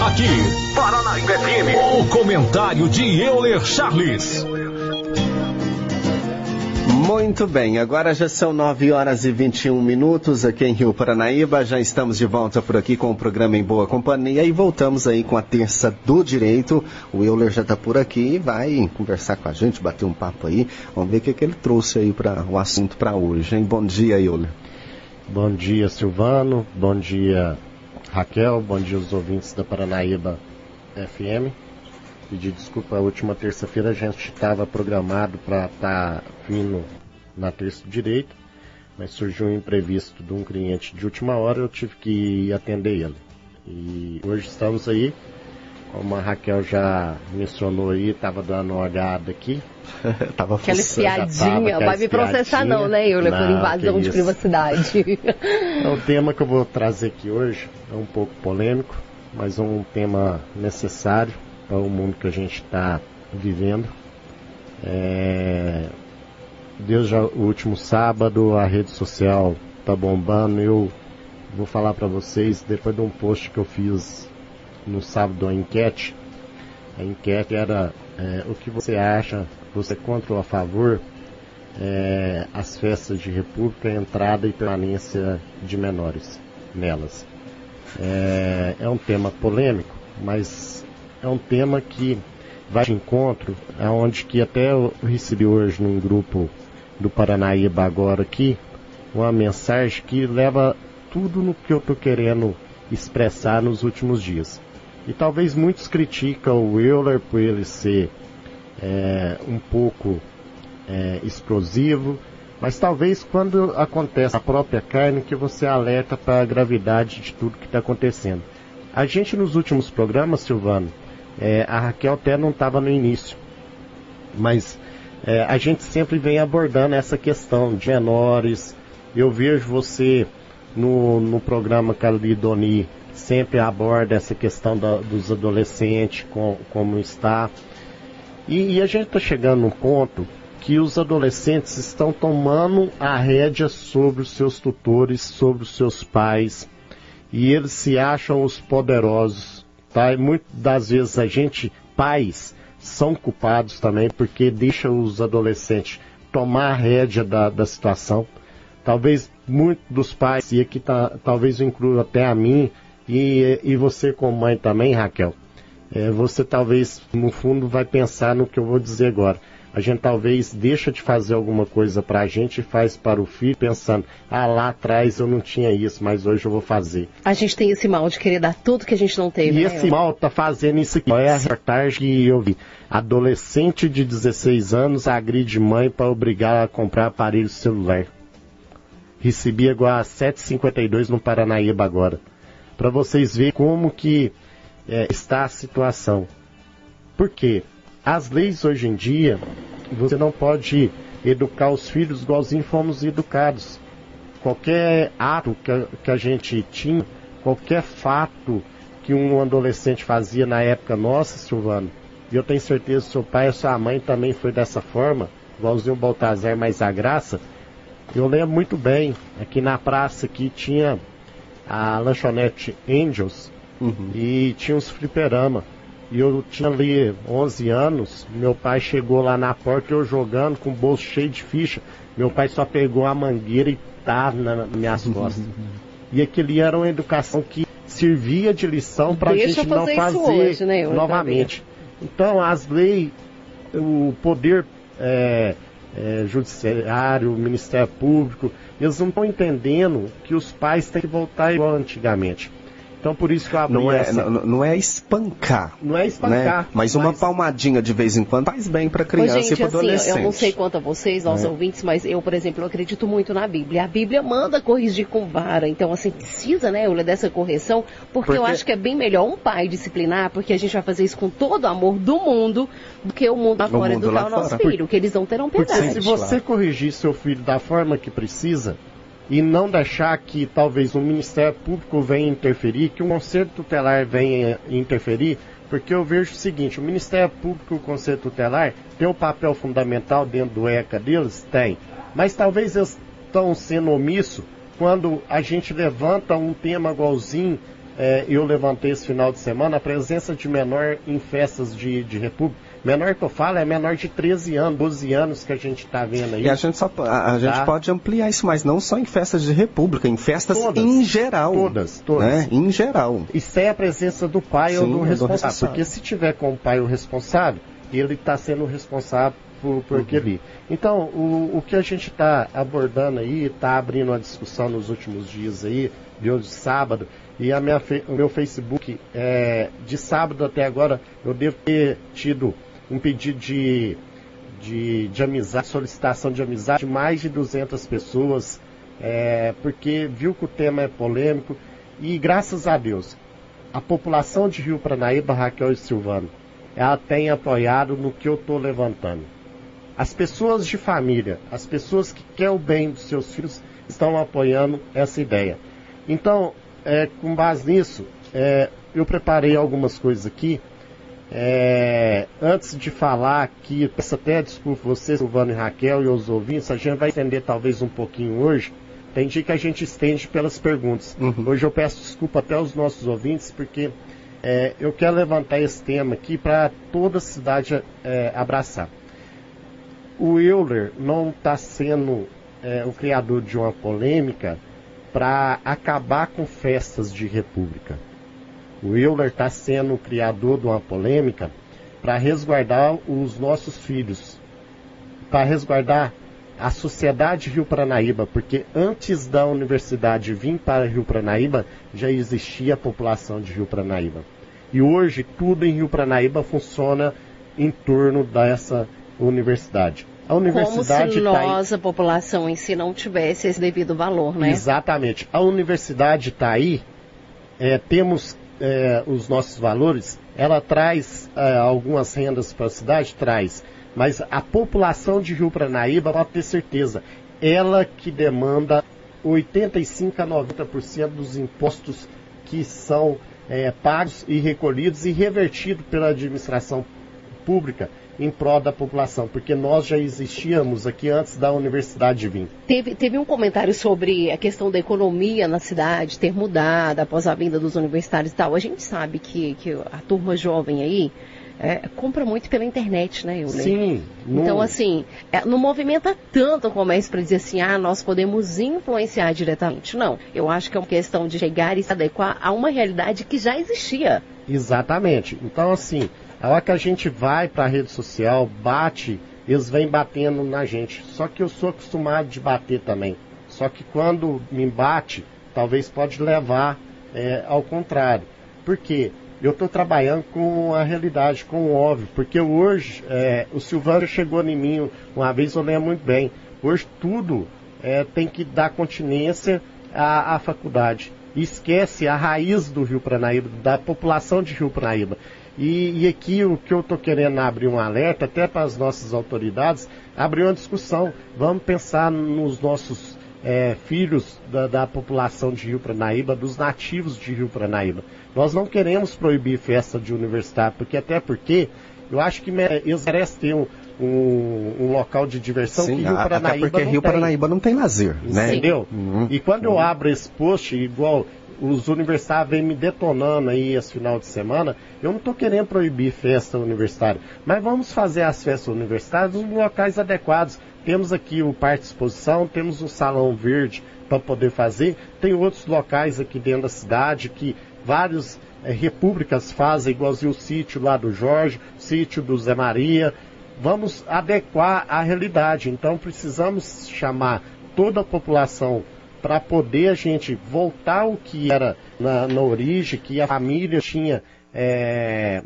Aqui, Paranaíba FM. O comentário de Euler Charles. Muito bem, agora já são 9 horas e 21 minutos aqui em Rio Paranaíba. Já estamos de volta por aqui com o programa Em Boa Companhia e voltamos aí com a terça do direito. O Euler já está por aqui e vai conversar com a gente, bater um papo aí. Vamos ver o que, que ele trouxe aí para o assunto para hoje, hein? Bom dia, Euler. Bom dia, Silvano. Bom dia, Raquel. Bom dia, os ouvintes da Paranaíba FM pedir desculpa, a última terça-feira a gente estava programado para estar tá vindo na terça direito, mas surgiu um imprevisto de um cliente de última hora, eu tive que atender ele. E hoje estamos aí, como a Raquel já mencionou aí, estava dando uma olhada aqui. tava aquela espiadinha, vai me processar não, né, Euler, por invasão de privacidade. é o tema que eu vou trazer aqui hoje, é um pouco polêmico, mas um tema necessário para o mundo que a gente está vivendo. É, desde o último sábado a rede social tá bombando. Eu vou falar para vocês depois de um post que eu fiz no sábado a enquete. A enquete era é, o que você acha, você contra ou a favor é, as festas de república, entrada e permanência de menores nelas. É, é um tema polêmico, mas é um tema que vai de encontro, aonde que até eu recebi hoje num grupo do Paranaíba agora aqui, uma mensagem que leva tudo no que eu estou querendo expressar nos últimos dias. E talvez muitos criticam o Euler por ele ser é, um pouco é, explosivo, mas talvez quando acontece a própria carne que você alerta para a gravidade de tudo que está acontecendo. A gente nos últimos programas, Silvano, é, a Raquel até não estava no início, mas é, a gente sempre vem abordando essa questão de menores. Eu vejo você no, no programa Calidoni sempre aborda essa questão da, dos adolescentes, com, como está. E, e a gente está chegando num ponto que os adolescentes estão tomando a rédea sobre os seus tutores, sobre os seus pais, e eles se acham os poderosos Tá? E muitas das vezes a gente, pais, são culpados também porque deixam os adolescentes tomar a rédea da, da situação. Talvez muitos dos pais, e aqui tá, talvez eu inclua até a mim, e, e você como mãe também, Raquel, é, você talvez no fundo vai pensar no que eu vou dizer agora a gente talvez deixa de fazer alguma coisa para a gente e faz para o filho pensando, ah, lá atrás eu não tinha isso, mas hoje eu vou fazer. A gente tem esse mal de querer dar tudo que a gente não teve. E né, esse mal tá fazendo isso aqui. É a reportagem que eu vi. Adolescente de 16 anos agride mãe para obrigar a comprar aparelho celular. Recebi agora 7,52 no Paranaíba agora. Para vocês verem como que é, está a situação. Por quê? As leis hoje em dia, você não pode educar os filhos igualzinho fomos educados. Qualquer ato que a, que a gente tinha, qualquer fato que um adolescente fazia na época nossa, Silvano, e eu tenho certeza que seu pai e sua mãe também foi dessa forma, igualzinho o Baltazar mais a graça. Eu lembro muito bem, aqui na praça aqui tinha a lanchonete Angels uhum. e tinha uns fliperama. E eu tinha ali 11 anos, meu pai chegou lá na porta, eu jogando com o bolso cheio de ficha. Meu pai só pegou a mangueira e tá nas minhas costas. e aquele era uma educação que servia de lição para a gente não fazer hoje, né? novamente. Então, as leis, o poder é, é, judiciário, o Ministério Público, eles não estão entendendo que os pais têm que voltar igual antigamente. Então por isso que eu abri não é, essa... não, não, é espancar. Não é espancar. Né? Mas, uma palmadinha de vez em quando faz bem para criança gente, e para assim, adolescente. Eu não sei quanto a vocês, aos é. ouvintes, mas eu, por exemplo, eu acredito muito na Bíblia. A Bíblia manda corrigir com vara. Então, assim, precisa, né, Eula, dessa correção, porque, porque, eu acho que é bem melhor um pai disciplinar, porque a gente vai fazer isso com todo o amor do mundo, do que o mundo afora educar o nosso fora. filho, que eles não terão piedade. Porque se você corrigir seu filho da forma que precisa, e não deixar que talvez o Ministério Público venha interferir, que o Conselho Tutelar venha interferir, porque eu vejo o seguinte, o Ministério Público e o Conselho Tutelar tem um papel fundamental dentro do ECA deles? Tem. Mas talvez eles estão sendo omissos quando a gente levanta um tema igualzinho é, eu levantei esse final de semana a presença de menor em festas de, de república. Menor que eu falo é menor de 13 anos, 12 anos que a gente está vendo aí. E a gente, só, a, a gente tá? pode ampliar isso, mas não só em festas de república, em festas todas, em geral. Todas, todas. Né? Em geral. E sem a presença do pai Sim, ou do responsável. do responsável. Porque se tiver com o pai o responsável, ele está sendo responsável por, por uhum. aquele. Então, o, o que a gente está abordando aí, está abrindo uma discussão nos últimos dias aí, de hoje sábado, e a minha, o meu Facebook, é, de sábado até agora, eu devo ter tido um pedido de, de, de amizade, solicitação de amizade de mais de 200 pessoas, é, porque viu que o tema é polêmico, e graças a Deus, a população de Rio Pranaíba, Raquel e Silvano, ela tem apoiado no que eu estou levantando. As pessoas de família, as pessoas que querem o bem dos seus filhos, estão apoiando essa ideia. Então, é, com base nisso, é, eu preparei algumas coisas aqui. É, antes de falar aqui, peço até desculpa você, Silvano e Raquel e os ouvintes, a gente vai estender talvez um pouquinho hoje. Tem dia que a gente estende pelas perguntas. Uhum. Hoje eu peço desculpa até aos nossos ouvintes, porque é, eu quero levantar esse tema aqui para toda a cidade é, abraçar o Euler não está sendo é, o criador de uma polêmica para acabar com festas de república. O Euler está sendo o criador de uma polêmica para resguardar os nossos filhos, para resguardar a sociedade Rio Pranaíba, porque antes da universidade vir para Rio Pranaíba, já existia a população de Rio Pranaíba. E hoje tudo em Rio Pranaíba funciona em torno dessa universidade. A universidade Como se tá nós, tá a população em si, não tivesse esse devido valor, né? Exatamente. A universidade está aí, é, temos é, os nossos valores, ela traz é, algumas rendas para a cidade? Traz. Mas a população de Rio Pranaíba, pode ter certeza, ela que demanda 85 a 90% dos impostos que são é, pagos e recolhidos e revertidos pela administração pública em prol da população, porque nós já existíamos aqui antes da universidade vir. Teve, teve um comentário sobre a questão da economia na cidade ter mudado após a vinda dos universitários e tal. A gente sabe que, que a turma jovem aí é, compra muito pela internet, né, Euler? Sim. Então, assim, é, não movimenta tanto o comércio para dizer assim, ah, nós podemos influenciar diretamente. Não. Eu acho que é uma questão de chegar e se adequar a uma realidade que já existia. Exatamente. Então, assim, a hora que a gente vai para a rede social, bate, eles vêm batendo na gente. Só que eu sou acostumado de bater também. Só que quando me bate, talvez pode levar é, ao contrário. Por quê? Eu estou trabalhando com a realidade, com o óbvio. Porque hoje, é, o Silvano chegou em mim uma vez, eu lembro muito bem. Hoje tudo é, tem que dar continência à, à faculdade. Esquece a raiz do Rio Pranaíba, da população de Rio Pranaíba. E, e, aqui o que eu estou querendo abrir um alerta, até para as nossas autoridades, abrir uma discussão. Vamos pensar nos nossos é, filhos da, da, população de Rio Pranaíba, dos nativos de Rio Pranaíba. Nós não queremos proibir festa de universidade, porque até porque eu acho que eles merecem ter um, um, um, local de diversão Sim, que Rio Paranaíba até porque Rio tem. Paranaíba não tem lazer, né? Entendeu? Uhum. E quando eu abro esse post, igual os universitários vêm me detonando aí esse final de semana, eu não estou querendo proibir festa universitária, mas vamos fazer as festas universitárias nos locais adequados. Temos aqui o Parque de Exposição, temos o Salão Verde para poder fazer, tem outros locais aqui dentro da cidade que várias é, repúblicas fazem, igualzinho o sítio lá do Jorge, o sítio do Zé Maria. Vamos adequar à realidade, então precisamos chamar toda a população para poder a gente voltar ao que era na, na origem, que a família tinha, é,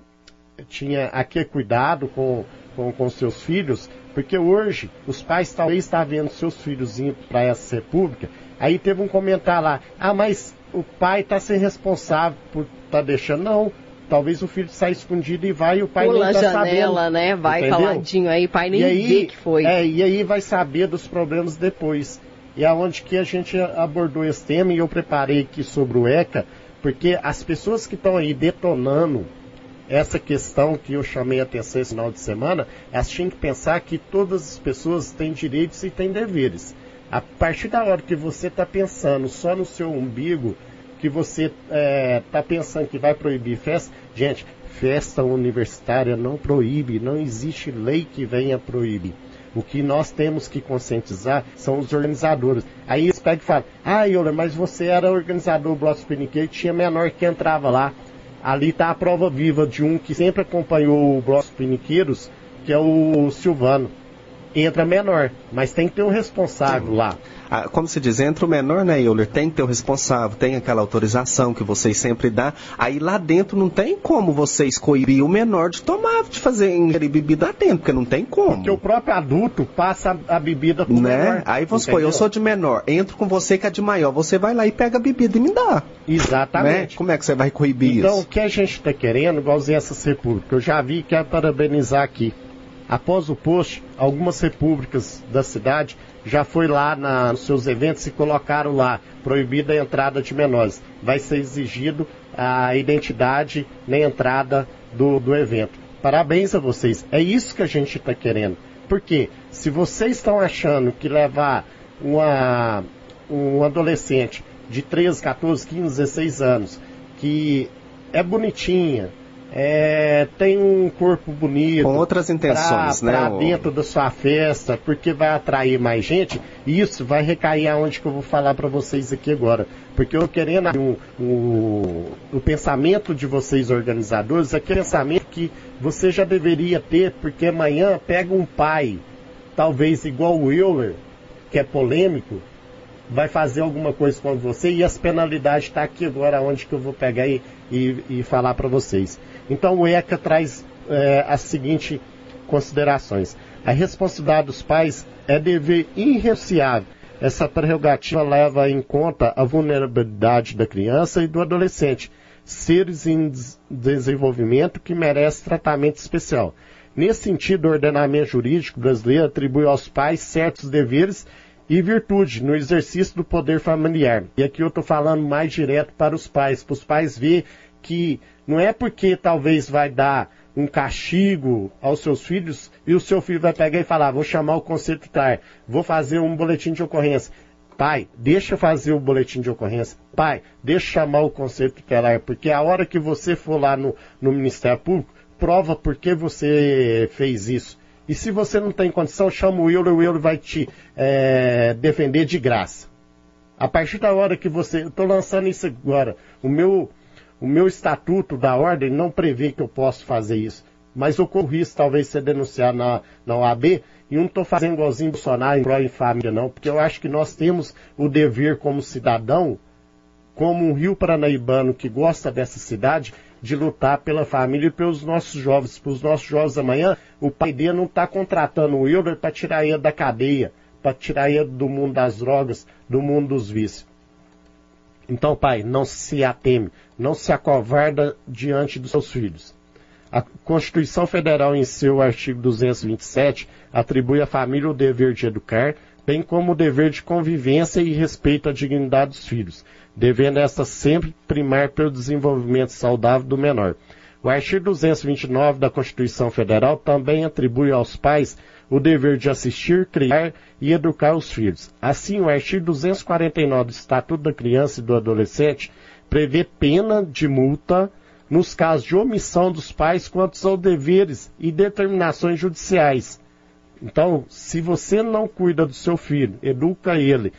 tinha aquele cuidado com, com, com seus filhos, porque hoje os pais talvez estão vendo seus filhos indo para essa república, aí teve um comentário lá, ah, mas o pai está sendo responsável por estar tá deixando. Não, talvez o filho saia escondido e vai e o pai Pula nem tá janela, sabendo, né? Vai entendeu? caladinho aí, o pai nem aí, vê que foi. É, e aí vai saber dos problemas depois e aonde que a gente abordou esse tema e eu preparei aqui sobre o ECA, porque as pessoas que estão aí detonando essa questão que eu chamei a atenção esse final de semana, elas tinham que pensar que todas as pessoas têm direitos e têm deveres. A partir da hora que você está pensando só no seu umbigo, que você está é, tá pensando que vai proibir festa. Gente, festa universitária não proíbe, não existe lei que venha proibir. O que nós temos que conscientizar são os organizadores. Aí eles pegam e falam, ah, Euler, mas você era organizador do Bloco Piniqueiro, tinha menor que entrava lá. Ali está a prova viva de um que sempre acompanhou o Bloco Piniqueiros, que é o Silvano. Entra menor, mas tem que ter um responsável lá ah, como se diz, entra o menor, né, Euler? Tem que ter o responsável, tem aquela autorização que vocês sempre dão. Aí lá dentro não tem como vocês coibir o menor de tomar, de fazer ingerir bebida lá dentro, porque não tem como. Porque o próprio adulto passa a bebida pro né? menor. Aí você foi, eu sou de menor, entro com você que é de maior, você vai lá e pega a bebida e me dá. Exatamente. Né? Como é que você vai coibir então, isso? Então, o que a gente está querendo, igualzinho essa república, eu já vi que é parabenizar aqui. Após o post, algumas repúblicas da cidade já foi lá na, nos seus eventos e colocaram lá proibida a entrada de menores. Vai ser exigido a identidade na entrada do, do evento. Parabéns a vocês. É isso que a gente está querendo. Porque se vocês estão achando que levar uma, um adolescente de 13, 14, 15, 16 anos, que é bonitinha, é, tem um corpo bonito. Com outras intenções, pra, né? Pra dentro da sua festa, porque vai atrair mais gente. Isso vai recair aonde que eu vou falar para vocês aqui agora. Porque eu querendo um, um, o pensamento de vocês organizadores, aquele pensamento que você já deveria ter, porque amanhã pega um pai, talvez igual o Euler, que é polêmico, vai fazer alguma coisa com você e as penalidades estão tá aqui agora onde que eu vou pegar e, e, e falar para vocês. Então o ECA traz é, as seguintes considerações. A responsabilidade dos pais é dever irrenunciável. Essa prerrogativa leva em conta a vulnerabilidade da criança e do adolescente, seres em desenvolvimento que merecem tratamento especial. Nesse sentido, o ordenamento jurídico brasileiro atribui aos pais certos deveres e virtude no exercício do poder familiar. E aqui eu estou falando mais direto para os pais, para os pais ver que não é porque talvez vai dar um castigo aos seus filhos e o seu filho vai pegar e falar, vou chamar o conselho tutelar, vou fazer um boletim de ocorrência. Pai, deixa fazer o boletim de ocorrência. Pai, deixa chamar o conselho tutelar, porque a hora que você for lá no, no Ministério Público, prova por que você fez isso. E se você não tem condição, chama o Euler, o Euler vai te é, defender de graça. A partir da hora que você. Eu estou lançando isso agora. O meu o meu estatuto da ordem não prevê que eu possa fazer isso. Mas ocorre risco talvez ser denunciado na, na OAB e eu não estou fazendo igualzinho Bolsonaro em pró em família, não, porque eu acho que nós temos o dever como cidadão, como um rio paranaibano que gosta dessa cidade, de lutar pela família e pelos nossos jovens. Para os nossos jovens amanhã, o pai dele não está contratando o Wilber para tirar ele da cadeia, para tirar ele do mundo das drogas, do mundo dos vícios. Então, pai, não se ateme, não se acovarda diante dos seus filhos. A Constituição Federal, em seu artigo 227, atribui à família o dever de educar, bem como o dever de convivência e respeito à dignidade dos filhos, devendo esta sempre primar pelo desenvolvimento saudável do menor. O artigo 229 da Constituição Federal também atribui aos pais o dever de assistir, criar e educar os filhos. Assim, o artigo 249 do Estatuto da Criança e do Adolescente prevê pena de multa nos casos de omissão dos pais quanto aos deveres e determinações judiciais. Então, se você não cuida do seu filho, educa ele,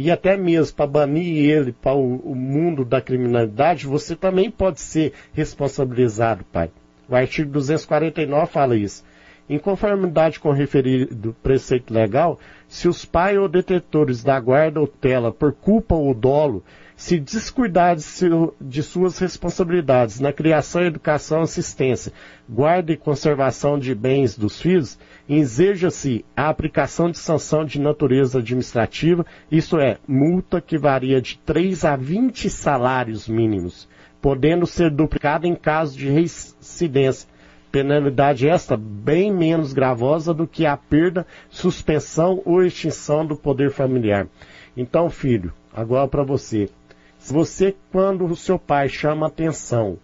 e até mesmo para banir ele para o, o, mundo da criminalidade, você também pode ser responsabilizado, pai. O artigo 249 fala isso. Em conformidade com o referido preceito legal, se os pais ou detetores da guarda ou tela, por culpa ou dolo, se descuidar de, seu, de, suas responsabilidades na criação, educação, assistência, guarda e conservação de bens dos filhos, enseja-se a aplicação de sanção de natureza administrativa, isto é, multa que varia de 3 a 20 salários mínimos, podendo ser duplicada em caso de reincidência Penalidade esta bem menos gravosa do que a perda, suspensão ou extinção do poder familiar. Então, filho, agora para você. Você, quando o seu pai chama atenção,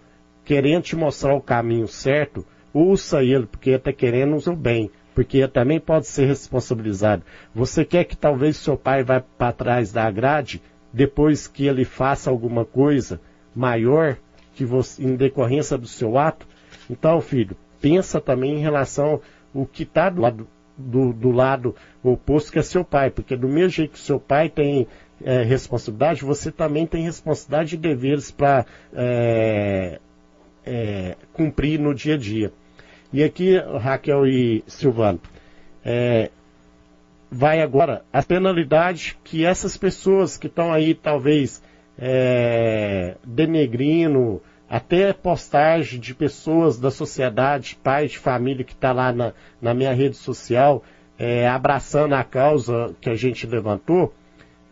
querendo te mostrar o caminho certo, ouça ele, porque ele está querendo o seu bem, porque ele também pode ser responsabilizado. Você quer que talvez seu pai vá para trás da grade? depois que ele faça alguma coisa maior que você, em decorrência do seu ato. Então, filho, pensa também em relação o que está do lado, do, do, lado oposto que é seu pai, porque do mesmo jeito que seu pai tem é, responsabilidade, você também tem responsabilidade e deveres para é, é, cumprir no dia a dia. E aqui, Raquel e Silvano, é, vai agora a penalidade que essas pessoas que estão aí, talvez, é, denegrindo, até postagem de pessoas da sociedade, pais de família que está lá na, na, minha rede social, é, abraçando a causa que a gente levantou,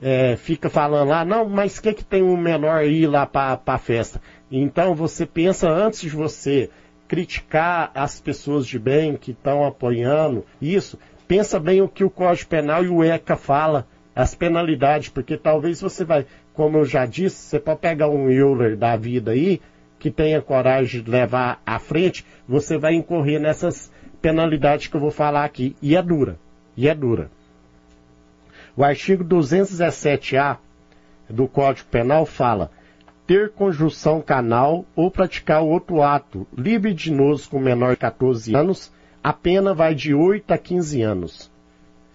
é, fica falando lá, não, mas o que, que tem um menor ir lá para a festa? Então você pensa antes de você criticar as pessoas de bem que estão apoiando isso, pensa bem o que o Código Penal e o ECA fala, as penalidades, porque talvez você vai, como eu já disse, você pode pegar um Euler da vida aí, que tenha coragem de levar à frente, você vai incorrer nessas penalidades que eu vou falar aqui. E é dura. E é dura. O artigo 217A do Código Penal fala ter conjunção canal ou praticar outro ato libidinoso com menor de 14 anos, a pena vai de 8 a 15 anos.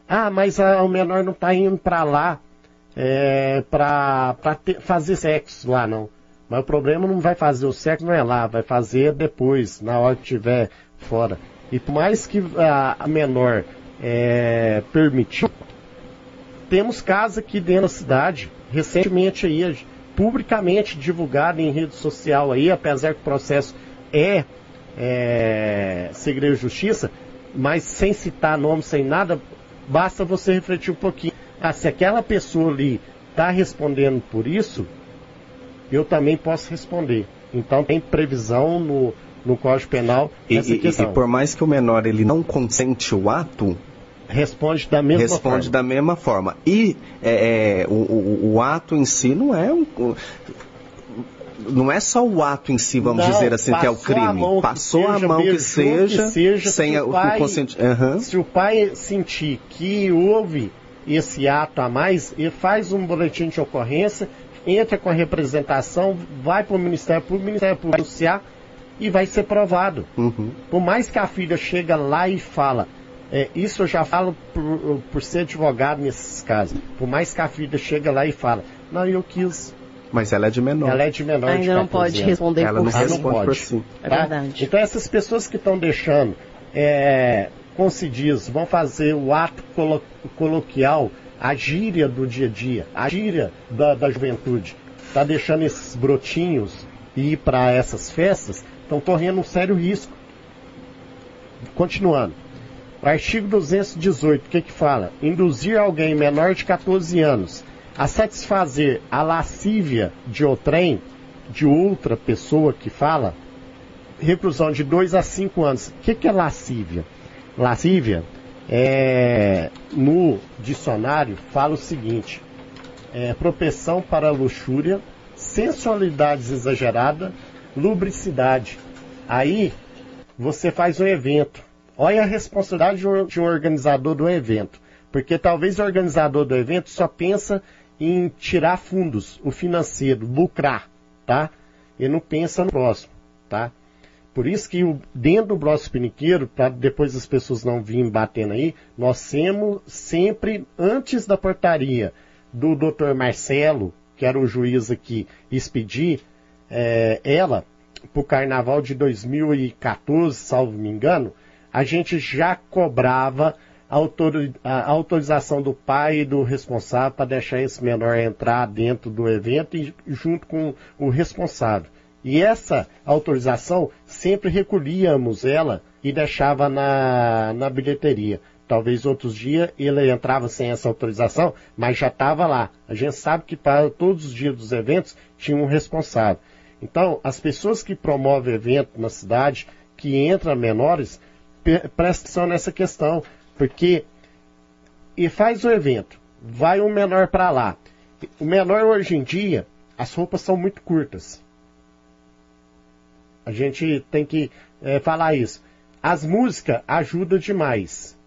Ah, mas a, o menor não está indo para lá é, para fazer sexo lá, não. Mas o problema não vai fazer o sexo, não é lá, vai fazer depois, na hora que estiver fora. E por mais que a, a menor é, permitiu, temos casos aqui dentro da cidade, recentemente aí, publicamente divulgado em rede social aí, apesar que o processo é, é segredo de justiça, mas sem citar nome, sem nada, basta você refletir um pouquinho. Ah, se aquela pessoa ali está respondendo por isso, eu também posso responder. Então tem previsão no, no Código Penal e, questão. E, e por mais que o menor ele não consente o ato, responde da mesma responde forma. da mesma forma. E é, é, o, o, o, ato em si não é um, não é só o ato em si, vamos não, dizer assim, que é o crime. Passou seja, a mão que seja, que seja sem o, pai, o consenti... Uhum. Se o pai sentir que houve esse ato a mais, ele faz um boletim de ocorrência, entra com a representação, vai para o Ministério Público, o Ministério Público anunciar e vai ser provado. Uhum. Por mais que a filha chega lá e fala, é, isso eu já falo por, por, ser advogado nesses casos. Por mais que a filha chega lá e fala, não, eu quis. Mas ela é de menor. Ela é de menor. Ainda de não pode responder ela por não si. responde não pode. por si. É tá? verdade. Então essas pessoas que estão deixando, é, como se diz, vão fazer o ato colo coloquial, a gíria do dia a dia, a gíria da, da juventude, está deixando esses brotinhos ir para essas festas, estão correndo um sério risco. Continuando. O artigo 218, o que que fala? Induzir alguém menor de 14 anos a satisfazer a lascívia de outrem, de outra pessoa que fala, reclusão de 2 a 5 anos. O que, que é lascívia? Lascívia, é, no dicionário, fala o seguinte: é, propensão para luxúria, sensualidade exagerada, lubricidade. Aí você faz um evento Olha a responsabilidade de um organizador do evento. Porque talvez o organizador do evento só pensa em tirar fundos, o financeiro, lucrar, tá? Ele não pensa no próximo, tá? Por isso que dentro do bloco piniqueiro, para depois as pessoas não virem batendo aí, nós temos sempre, antes da portaria do Dr. Marcelo, que era o juiz aqui, expedir é, ela para o carnaval de 2014, salvo me engano, a gente já cobrava a autorização do pai e do responsável para deixar esse menor entrar dentro do evento e junto com o responsável. E essa autorização sempre recolhíamos ela e deixava na, na bilheteria. Talvez outros dias ele entrava sem essa autorização, mas já estava lá. A gente sabe que para todos os dias dos eventos tinha um responsável. Então, as pessoas que promovem evento na cidade, que entram menores, presta atenção nessa questão, porque e faz o evento, vai um menor para lá. O menor hoje em dia, as roupas são muito curtas. A gente tem que é, falar isso. As músicas ajudam demais.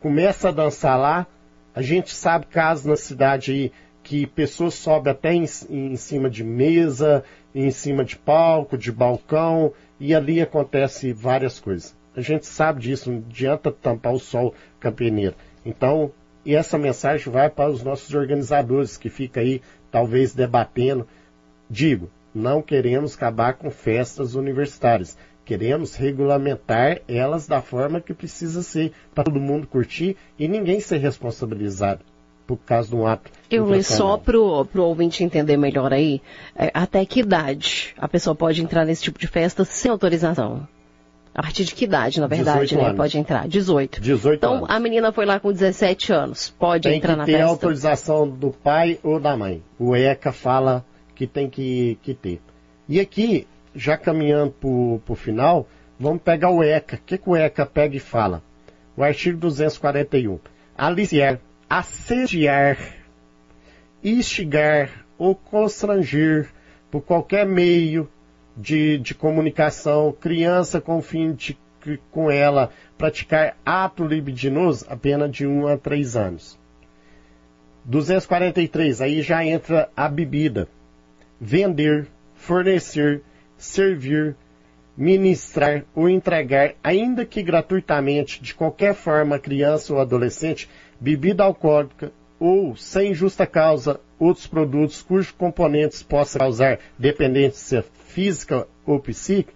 Começa a dançar lá. A gente sabe casos na cidade aí que pessoas sobem até em, em cima de mesa, em cima de palco, de balcão, e ali acontece várias coisas. A gente sabe disso, não adianta tampar o sol campineiro. Então, e essa mensagem vai para os nossos organizadores que ficam aí, talvez, debatendo. Digo, não queremos acabar com festas universitárias. Queremos regulamentar elas da forma que precisa ser, para todo mundo curtir e ninguém ser responsabilizado por causa de um ato. Eu li só para o ouvinte entender melhor aí, é, até que idade a pessoa pode entrar nesse tipo de festa sem autorização? A partir de que idade, na verdade, né? Anos. Pode entrar? 18. 18 então, anos. a menina foi lá com 17 anos. Pode tem entrar na festa? Tem que ter autorização do pai ou da mãe. O ECA fala que tem que, que ter. E aqui, já caminhando para o final, vamos pegar o ECA. O que, que o ECA pega e fala? O artigo 241. Aliciar, assediar, instigar ou constranger por qualquer meio de, de comunicação, criança com fim de com ela praticar ato libidinoso, a pena de 1 a 3 anos. 243, aí já entra a bebida. Vender, fornecer, servir, ministrar ou entregar, ainda que gratuitamente, de qualquer forma, criança ou adolescente, bebida alcoólica ou, sem justa causa, outros produtos cujos componentes possam causar dependência física ou psíquica,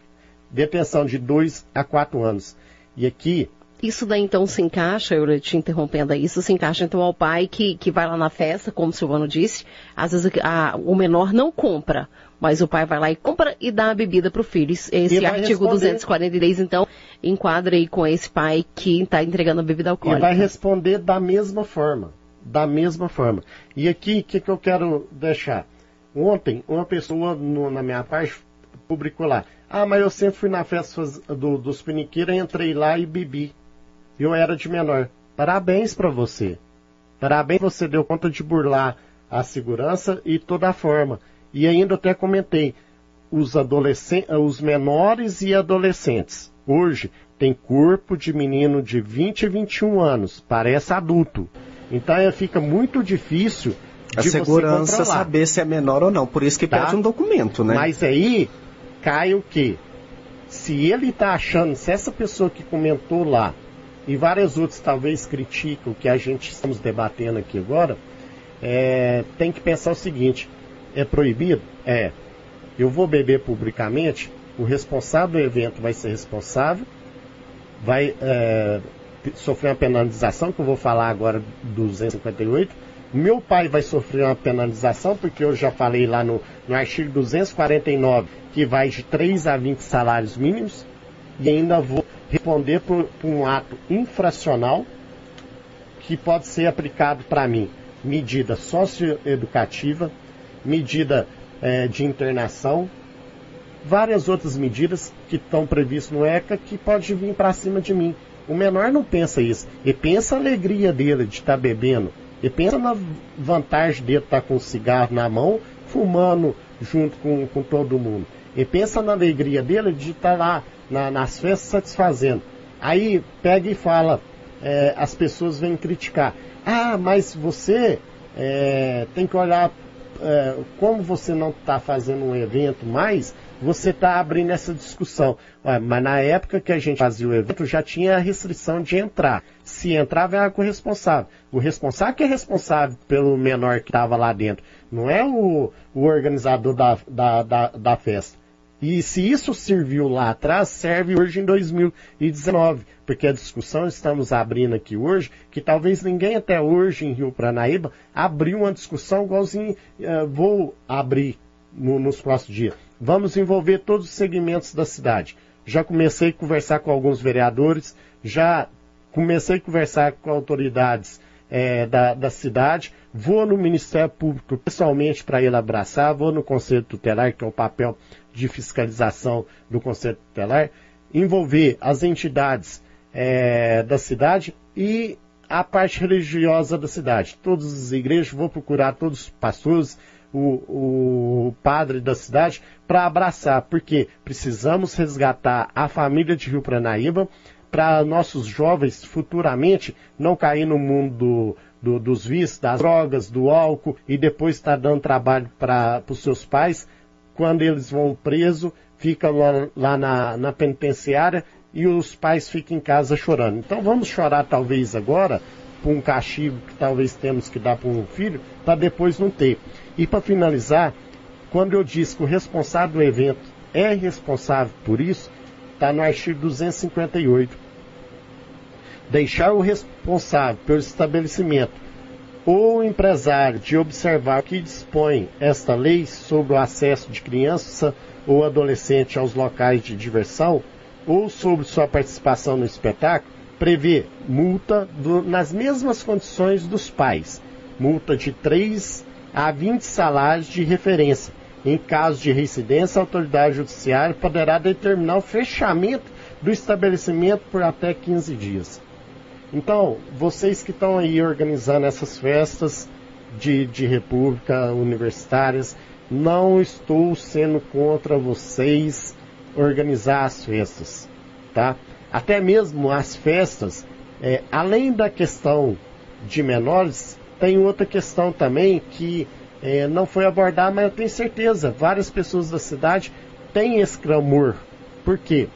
detenção de 2 a 4 anos. E aqui. Isso daí então se encaixa, eu te interrompendo aí, isso se encaixa então ao pai que, que vai lá na festa, como o Silvano disse, às vezes a, o menor não compra, mas o pai vai lá e compra e dá a bebida para o filho. Esse artigo responder... 243, então, enquadra aí com esse pai que está entregando a bebida alcoólica. E vai responder da mesma forma. Da mesma forma. E aqui, o que, que eu quero deixar? Ontem, uma pessoa no, na minha parte publicou lá. Ah, mas eu sempre fui na festa do, dos piniqueiros, entrei lá e bebi. Eu era de menor. Parabéns para você. Parabéns, você deu conta de burlar a segurança e toda a forma. E ainda até comentei, os adolescentes, os menores e adolescentes. Hoje tem corpo de menino de 20 e 21 anos, parece adulto. Então fica muito difícil a segurança saber se é menor ou não. Por isso que tá? pede um documento, né? Mas aí cai o? Se ele está achando, se essa pessoa que comentou lá e várias outras talvez criticam o que a gente estamos debatendo aqui agora, é, tem que pensar o seguinte: é proibido? É. Eu vou beber publicamente, o responsável do evento vai ser responsável, vai é, sofrer uma penalização, que eu vou falar agora do 258 meu pai vai sofrer uma penalização, porque eu já falei lá no, no artigo 249, que vai de 3 a 20 salários mínimos, e ainda vou responder por, por um ato infracional que pode ser aplicado para mim. Medida socioeducativa, medida é, de internação, várias outras medidas que estão previstas no ECA que pode vir para cima de mim. O menor não pensa isso. Ele pensa a alegria dele de estar tá bebendo, e pensa na vantagem de estar com o cigarro na mão, fumando junto com, com todo mundo. E pensa na alegria dele de estar lá na, nas festas satisfazendo. Aí pega e fala, é, as pessoas vêm criticar. Ah, mas você é, tem que olhar é, como você não está fazendo um evento mais, você está abrindo essa discussão. Mas na época que a gente fazia o evento, já tinha a restrição de entrar. Se entrava, era com o responsável. O responsável que é responsável pelo menor que estava lá dentro. Não é o, o organizador da, da, da, da festa. E se isso serviu lá atrás, serve hoje em 2019. Porque a discussão estamos abrindo aqui hoje, que talvez ninguém até hoje em Rio Pranaíba abriu uma discussão igualzinho uh, vou abrir no, nos próximos dias Vamos envolver todos os segmentos da cidade. Já comecei a conversar com alguns vereadores, já comecei a conversar com autoridades é, da, da, cidade, vou no Ministério Público pessoalmente para ele abraçar, vou no Conselho Tutelar, que é o papel de fiscalização do Conselho Tutelar, envolver as entidades é, da cidade e a parte religiosa da cidade. Todas as igrejas, vou procurar todos os pastores, o, o padre da cidade para abraçar, porque precisamos resgatar a família de Rio Pranaíba para nossos jovens futuramente não cair no mundo do, dos vícios, das drogas, do álcool e depois está dando trabalho para os seus pais. Quando eles vão preso, fica lá, lá na, na penitenciária e os pais ficam em casa chorando. Então vamos chorar talvez agora por um castigo que talvez temos que dar para um filho, para depois não ter. E para finalizar, quando eu disse que o responsável do evento é responsável por isso, está no artigo 258 deixar o responsável pelo estabelecimento ou empresário de observar que dispõe esta lei sobre o acesso de criança ou adolescente aos locais de diversão ou sobre sua participação no espetáculo, prevê multa do, nas mesmas condições dos pais, multa de 3 a 20 salários de referência. Em caso de reincidência, a autoridade judiciária poderá determinar o fechamento do estabelecimento por até 15 dias. Então, vocês que estão aí organizando essas festas de, de república universitárias, não estou sendo contra vocês organizar as festas, tá? Até mesmo as festas, é, além da questão de menores, tem outra questão também que é, não foi abordada, mas eu tenho certeza, várias pessoas da cidade têm esse clamor. Por quê?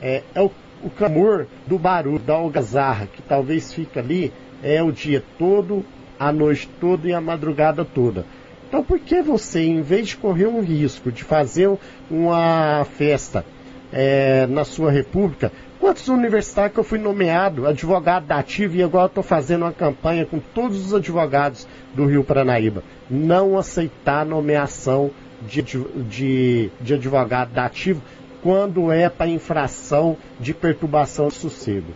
É, é o o clamor do barulho, da algazarra, que talvez fica ali, é o dia todo, a noite toda e a madrugada toda. Então por que você, em vez de correr um risco de fazer uma festa é, na sua república, quantos universitários que eu fui nomeado advogado da ativa e agora estou fazendo uma campanha com todos os advogados do Rio Paranaíba. Não aceitar nomeação de, de, de advogado da ativa quando é para infração de perturbação de sossego.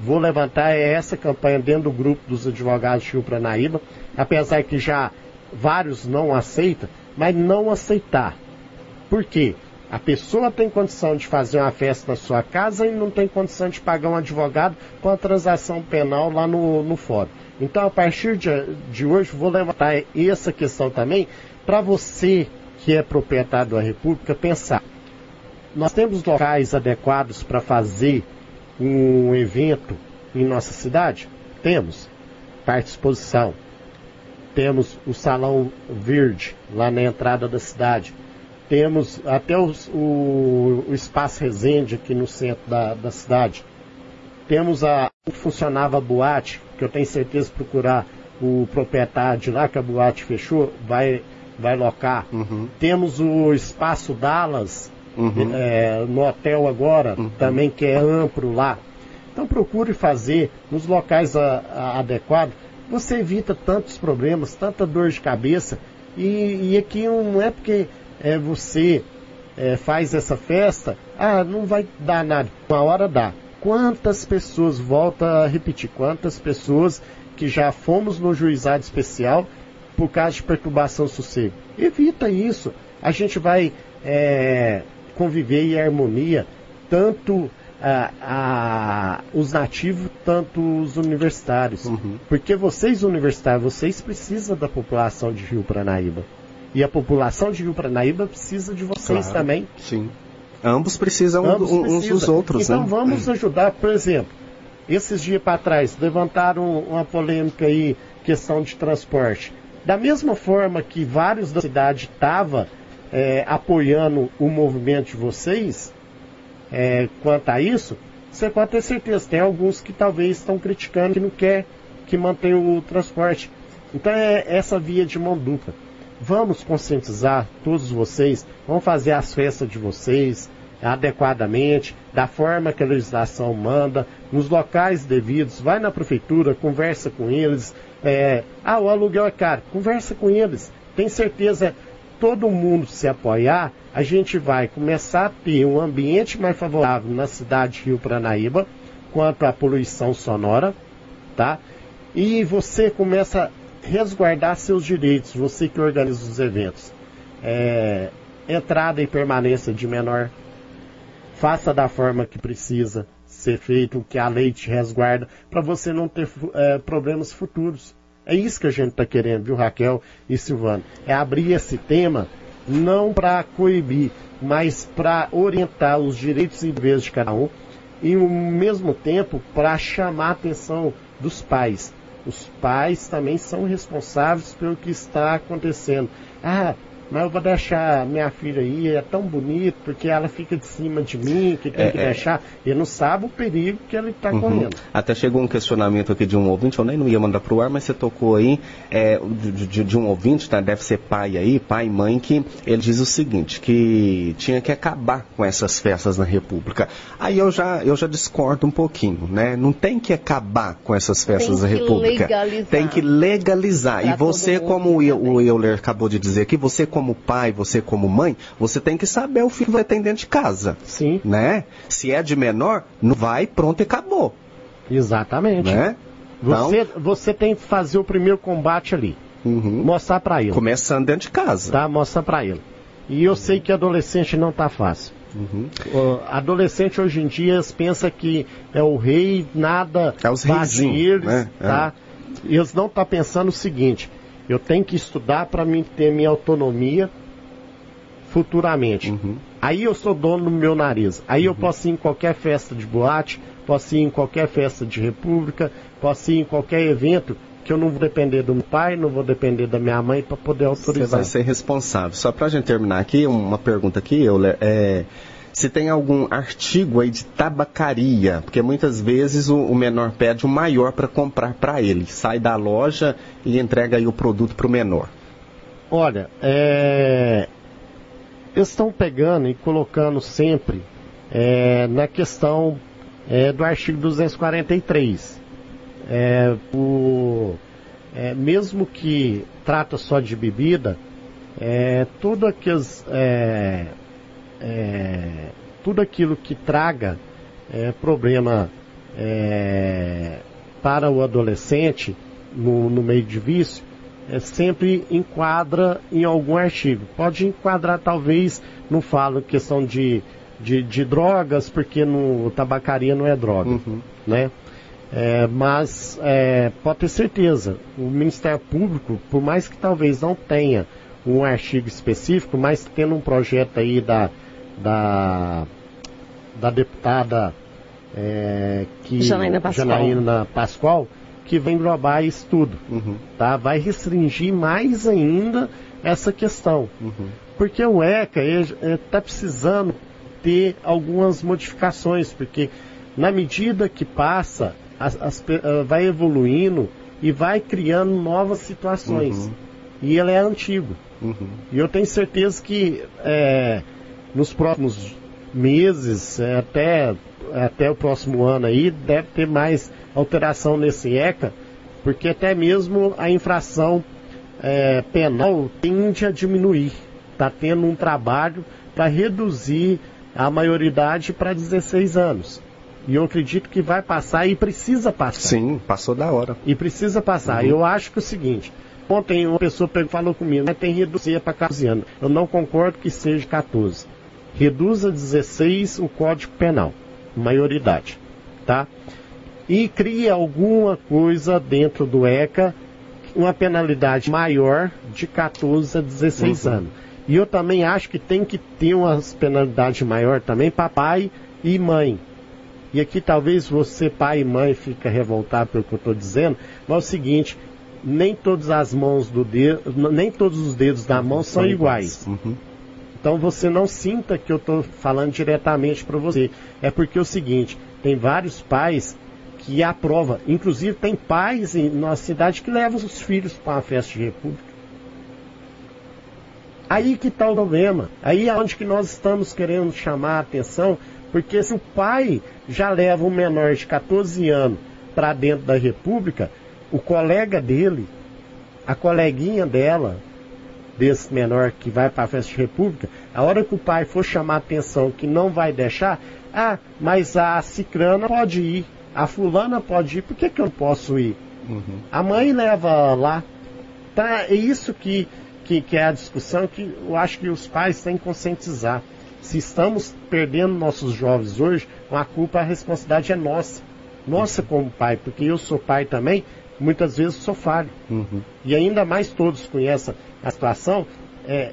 Vou levantar essa campanha dentro do grupo dos advogados de Rio Pranaíba, apesar que já vários não aceitam, mas não aceitar. Por quê? A pessoa tem condição de fazer uma festa na sua casa e não tem condição de pagar um advogado com a transação penal lá no, no fórum. Então, a partir de, de hoje, vou levantar essa questão também para você que é proprietário da República pensar nós temos locais adequados para fazer um evento em nossa cidade? Temos. Parte exposição. Temos o Salão Verde, lá na entrada da cidade. Temos até os, o, o Espaço Resende, aqui no centro da, da cidade. Temos a funcionava a boate, que eu tenho certeza procurar o proprietário de lá, que a boate fechou, vai, vai locar. Uhum. Temos o Espaço Dallas, uhum. é, no hotel agora, uhum. também que é amplo lá. Então procure fazer nos locais a, a, adequados. Você evita tantos problemas, tanta dor de cabeça. E, e aqui não é porque é, você é, faz essa festa, ah, não vai dar nada. Uma hora dá. Quantas pessoas, volta a repetir, quantas pessoas que já fomos no juizado especial por causa de perturbação sossego? Evita isso. A gente vai é, conviver em harmonia, tanto a, a, os nativos, tanto os universitários. Uhum. Porque vocês, universitários, vocês precisam da população de Rio Pranaíba. E a população de Rio Pranaíba precisa de vocês claro, também. Sim. Ambos precisam Ambos uns precisa. dos outros. Então né? vamos ajudar, por exemplo, esses dias para trás levantaram uma polêmica aí, questão de transporte. Da mesma forma que vários da cidade estavam é, apoiando o movimento de vocês é, quanto a isso, você pode ter certeza, tem alguns que talvez estão criticando que não quer que mantenha o transporte. Então é essa via de mão dupla. Vamos conscientizar todos vocês, vamos fazer as festas de vocês adequadamente, da forma que a legislação manda, nos locais devidos, vai na prefeitura, conversa com eles. É, ah, o aluguel é caro, conversa com eles. Tem certeza, todo mundo se apoiar, a gente vai começar a ter um ambiente mais favorável na cidade de Rio Pranaíba quanto à poluição sonora, tá? E você começa resguardar seus direitos, você que organiza os eventos. É, entrada e permanência de menor, faça da forma que precisa ser feito, o que a lei te resguarda, para você não ter é, problemas futuros. É isso que a gente está querendo, viu, Raquel e Silvano? É abrir esse tema não para coibir, mas para orientar os direitos e deveres de cada um e ao mesmo tempo para chamar a atenção dos pais. Os pais também são responsáveis pelo que está acontecendo. Ah, mas eu vou deixar minha filha aí, é tão bonito, porque ela fica de cima de mim, que tem é, que é. deixar. Ele não sabe o perigo que ele está uhum. correndo. Até chegou um questionamento aqui de um ouvinte, eu nem não ia mandar para o ar, mas você tocou aí, é, de, de, de, um ouvinte, tá? deve ser pai aí, pai e mãe, que ele diz o seguinte, que tinha que acabar com essas festas na República. Aí eu já, eu já discordo um pouquinho, né? Não tem que acabar com essas festas da República. Legalizar. Tem que legalizar. Pra e você, como o Euler acabou de dizer aqui, você como como pai, você como mãe, você tem que saber o filho que vai ter dentro de casa. Sim. Né? Se é de menor, não vai, pronto e acabou. Exatamente. Né? Você, então, você tem que fazer o primeiro combate ali. Uhum. Mostrar para ele. Começando dentro de casa. Tá, mostrar para ele. E eu sei que adolescente não tá fácil. Uhum. Uh, adolescente hoje em dia pensa que é o rei, nada é os bate eles, né? tá? É. Eles não estão tá pensando o seguinte, eu tenho que estudar para mim ter minha autonomia futuramente. Uhum. Aí eu sou dono do meu nariz. Aí uhum. eu posso ir em qualquer festa de boate, posso ir em qualquer festa de república, posso ir em qualquer evento que eu não vou depender do meu pai, não vou depender da minha mãe para poder autorizar. Você vai ser responsável. Só para a gente terminar aqui, uma pergunta aqui, Euler. É, se tem algum artigo aí de tabacaria, porque muitas vezes o, o menor pede o maior para comprar para ele, sai da loja e entrega aí o produto para o menor. Olha, é... estão pegando e colocando sempre é, na questão é, do artigo 243. É, o, é, mesmo que trata só de bebida, é, tudo aqueles é, tudo aquilo que traga é, problema é, para o adolescente no, no, meio de vício, é, sempre enquadra em algum artigo. Pode enquadrar, talvez, não falo questão de, de, de drogas, porque no, tabacaria não é droga, uhum. né? É, mas é, pode ter certeza, o Ministério Público, por mais que talvez não tenha um artigo específico, mas tendo um projeto aí da da, da deputada é, que, Janaína Pascoal. Janaína Pascoal, que vem englobar isso tudo. Uhum. Tá? Vai restringir mais ainda essa questão. Uhum. Porque o ECA está precisando ter algumas modificações, porque na medida que passa, as, as, uh, vai evoluindo e vai criando novas situações. Uhum. E ele é antigo. Uhum. E eu tenho certeza que é, nos próximos meses, é, até, até o próximo ano aí, deve ter mais alteração nesse ECA, porque até mesmo a infração é, penal tende a diminuir. Está tendo um trabalho para reduzir a maioridade para 16 anos. E eu acredito que vai passar e precisa passar. Sim, passou da hora. E precisa passar. Uhum. Eu acho que é o seguinte, ontem uma pessoa falou comigo, né, tem reduzir para 14 anos. Eu não concordo que seja 14 reduz a 16 o Código Penal, maioridade, tá? E cria alguma coisa dentro do ECA, uma penalidade maior de 14 a 16 uhum. anos. E eu também acho que tem que ter uma penalidade maior também para pai e mãe. E aqui talvez você, pai e mãe, fica revoltado pelo que eu estou dizendo, mas é o seguinte, nem todas as mãos do dedo, nem todos os dedos da mão são, são iguais. iguais. Uhum. Então você não sinta que eu estou falando diretamente para você. É porque é o seguinte, tem vários pais que aprovam. Inclusive tem pais em nossa cidade que levam os filhos para uma festa de república. Aí que está o problema. Aí é onde que nós estamos querendo chamar a atenção, porque se o pai já leva um menor de 14 anos para dentro da república, o colega dele, a coleguinha dela, desse menor que vai para a festa de república, a hora que o pai for chamar a atenção que não vai deixar, ah, mas a cicrana pode ir, a fulana pode ir, por que, que eu não posso ir? Uhum. A mãe leva lá. Tá, é isso que, que, que é a discussão que eu acho que os pais têm que conscientizar. Se estamos perdendo nossos jovens hoje, a culpa, a responsabilidade é nossa. Nossa como pai, porque eu sou pai também, muitas vezes sou falho. Uhum. E ainda mais todos conhecem a situação, é,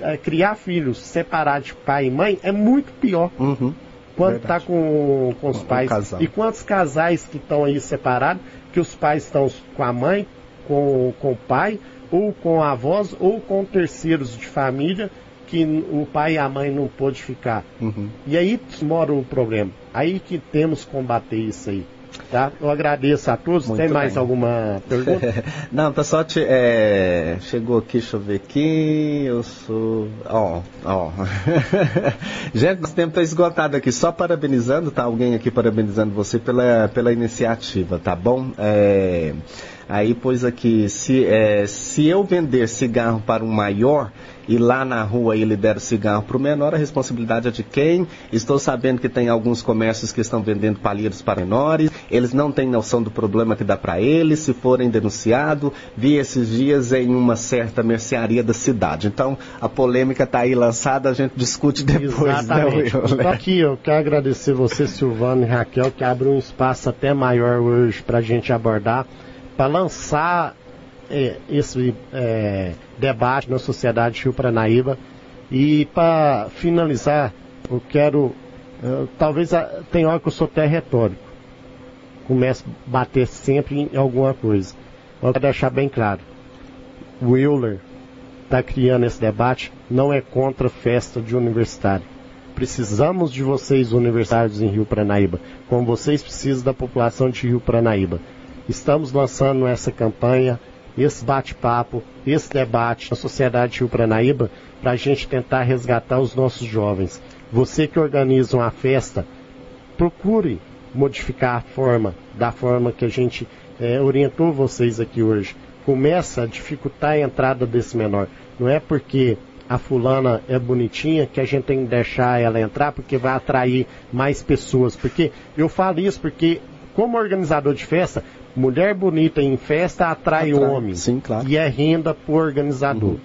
é, criar filhos separados de pai e mãe é muito pior. Uhum. Quando está com, com os pais. Um e quantos casais que estão aí separados que os pais estão com a mãe, com, com o pai, ou com avós, ou com terceiros de família, que o pai e a mãe não pôde ficar. Uhum. E aí mora o problema. Aí que temos que combater isso aí. Tá? Eu agradeço a todos. Muito Tem mais bem. alguma pergunta? Não, pessoal, te, é, chegou aqui, deixa eu ver aqui. Eu sou. Ó, ó. Gente, nosso tempo está esgotado aqui. Só parabenizando, tá? Alguém aqui parabenizando você pela, pela iniciativa, tá bom? É. Aí pôs aqui, se, é, se eu vender cigarro para um maior e lá na rua ele der o cigarro para o menor, a responsabilidade é de quem? Estou sabendo que tem alguns comércios que estão vendendo palheiros para menores, eles não têm noção do problema que dá para eles, se forem denunciados. Vi esses dias em uma certa mercearia da cidade. Então, a polêmica está aí lançada, a gente discute depois, né, Exatamente. né, Will? Aqui, eu quero agradecer você, Silvano e Raquel, que abre um espaço até maior hoje para a gente abordar para lançar é, esse é, debate na sociedade Rio Paranaíba. E para finalizar, eu quero. Eu, talvez tenha hora que eu sou até retórico. Começo a bater sempre em alguma coisa. Para deixar bem claro, o Euler está criando esse debate, não é contra festa de universitário. Precisamos de vocês, universitários em Rio Paranaíba, como vocês precisam da população de Rio Paranaíba. Estamos lançando essa campanha, esse bate-papo, esse debate na sociedade Rio Pranaíba para a gente tentar resgatar os nossos jovens. Você que organiza uma festa, procure modificar a forma, da forma que a gente é, orientou vocês aqui hoje. Começa a dificultar a entrada desse menor. Não é porque a fulana é bonitinha que a gente tem que deixar ela entrar porque vai atrair mais pessoas. Porque eu falo isso porque como organizador de festa, mulher bonita em festa atrai, atrai homem. Sim, claro. E é renda por organizador. Uhum.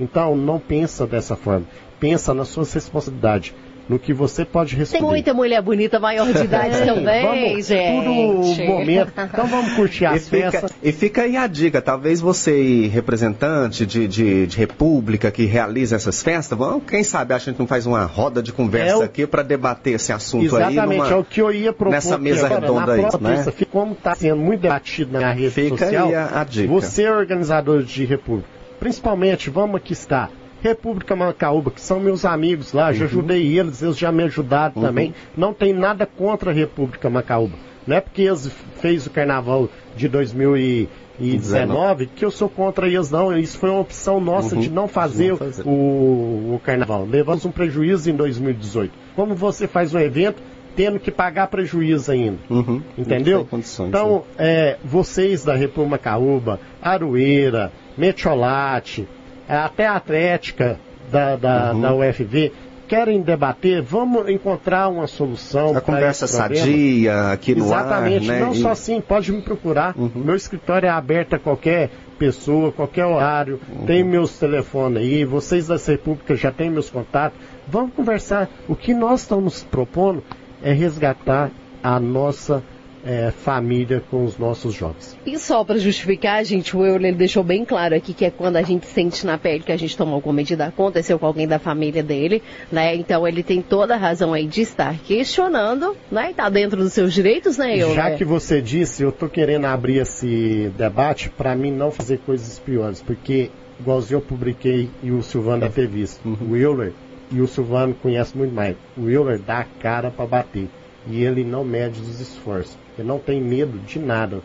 Então, não pensa dessa forma. Pensa nas suas responsabilidades no que você pode responder. Tem muita mulher bonita maior de idade é, também, vamos, gente. Tudo momento. Então vamos curtir as e festas. Fica, e fica aí a dica, talvez você, representante de, de, de república que realiza essas festas, vamos, quem sabe a gente não faz uma roda de conversa é aqui para debater esse assunto exatamente, aí. Exatamente, é o que eu ia propor. Nessa mesa agora, redonda aí, né? como está sendo muito debatido na rede fica social, aí a, a dica. você é organizador de república, principalmente, vamos aqui estar República Macaúba, que são meus amigos lá, uhum. já ajudei eles, eles já me ajudaram uhum. também. Não tem nada contra a República Macaúba. Não é porque eles fez o carnaval de 2019 que eu sou contra eles, não. Isso foi uma opção nossa uhum. de não fazer, não fazer. O, o, carnaval. Levamos um prejuízo em 2018. Como você faz um evento tendo que pagar prejuízo ainda. Uhum. Entendeu? então, é, vocês da República Macaúba, Aroeira, Metiolate, até a Atlética da, da, uhum. da UFV, querem debater, vamos encontrar uma solução. A conversa sadia aqui no Exatamente, ar, né? não e... só assim, pode me procurar. Uhum. Meu escritório é aberto a qualquer pessoa, qualquer horário. Uhum. Tem meus telefones aí, vocês da República já têm meus contatos. Vamos conversar. O que nós estamos propondo é resgatar a nossa é, família com os nossos jovens. E só para justificar, gente, o Euler deixou bem claro aqui que é quando a gente sente na pele que a gente tomou alguma medida, aconteceu com alguém da família dele, né? Então ele tem toda a razão aí de estar questionando, né? E tá dentro dos seus direitos, né, Euler? Já que você disse, eu tô querendo abrir esse debate para mim não fazer coisas piores, porque igualzinho eu publiquei e o Silvano deve ter visto. Uhum. O Euler e o Silvano conhecem muito mais. O Euler dá a cara para bater e ele não mede os esforços. Ele não tem medo de nada.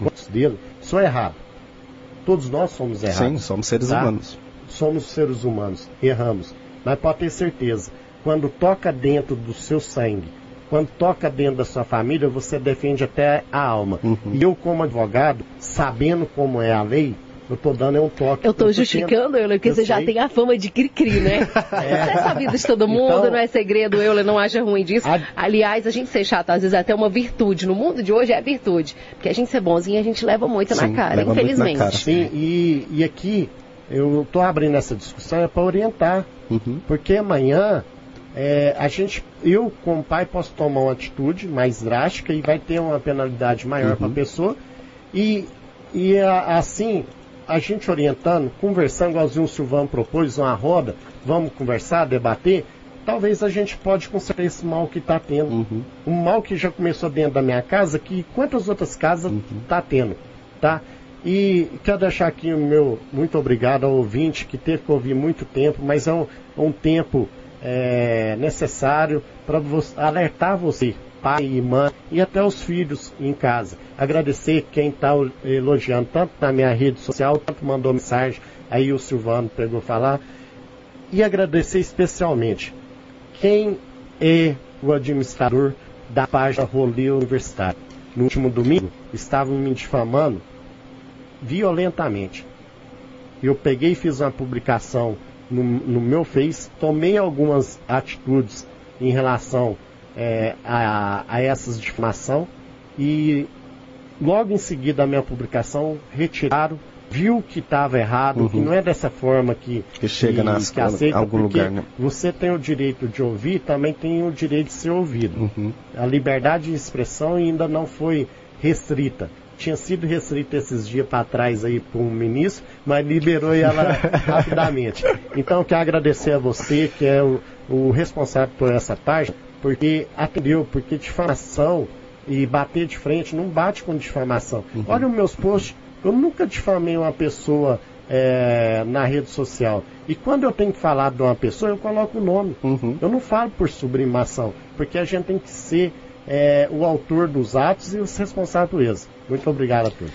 Os dele são errados. Todos nós somos errados. Sim, somos seres tá? humanos. Somos seres humanos, erramos. Mas pode ter certeza, quando toca dentro do seu sangue, quando toca dentro da sua família, você defende até a alma. Uhum. E eu, como advogado, sabendo como é a lei, eu tô dando é um toque. Eu tô justificando, Euler, porque eu você sei. já tem a fama de cri-cri, né? é. Você sabe de todo mundo, então, não é segredo, Euler, não acha ruim disso. A... Aliás, a gente ser chato, às vezes é até uma virtude. No mundo de hoje é virtude. Porque a gente ser bonzinho, a gente leva muito Sim, na cara, infelizmente. Na cara. Sim, e, e aqui, eu tô abrindo essa discussão é para orientar. Uhum. Porque amanhã é, a gente, eu como pai posso tomar uma atitude mais drástica e vai ter uma penalidade maior uhum. para a pessoa e, e a, assim a gente orientando, conversando, igualzinho o Silvano propôs, uma roda, vamos conversar, debater, talvez a gente pode consertar esse mal que está tendo. Uhum. Um mal que já começou dentro da minha casa, que quantas outras casas está uhum. tendo, tá? E quero deixar aqui o meu muito obrigado ao ouvinte que teve que ouvir muito tempo, mas é um, um tempo é, necessário para alertar você, pai e mãe, e até os filhos em casa. Agradecer quem está elogiando, tanto na minha rede social, tanto mandou mensagem, aí o Silvano pegou falar, e agradecer especialmente quem é o administrador da página Rolê Universitário. No último domingo, estavam me difamando violentamente. Eu peguei e fiz uma publicação no, no meu Face, tomei algumas atitudes em relação é, a, a essas difamação e logo em seguida a minha publicação retiraram, viu que estava errado, uhum. que não é dessa forma que, que chega nas, que aceita, algum lugar. Né? Você tem o direito de ouvir, também tem o direito de ser ouvido. Uhum. A liberdade de expressão ainda não foi restrita tinha sido restrita esses dias para trás aí para um ministro, mas liberou ela rapidamente. Então, quero agradecer a você, que é o, o responsável por essa página, porque atendeu, porque difamação e bater de frente não bate com difamação. Uhum. Olha os meus posts, eu nunca difamei uma pessoa é, na rede social. E quando eu tenho que falar de uma pessoa, eu coloco o nome. Uhum. Eu não falo por sublimação, porque a gente tem que ser é, o autor dos atos e os responsáveis por eles. Muito obrigado a todos.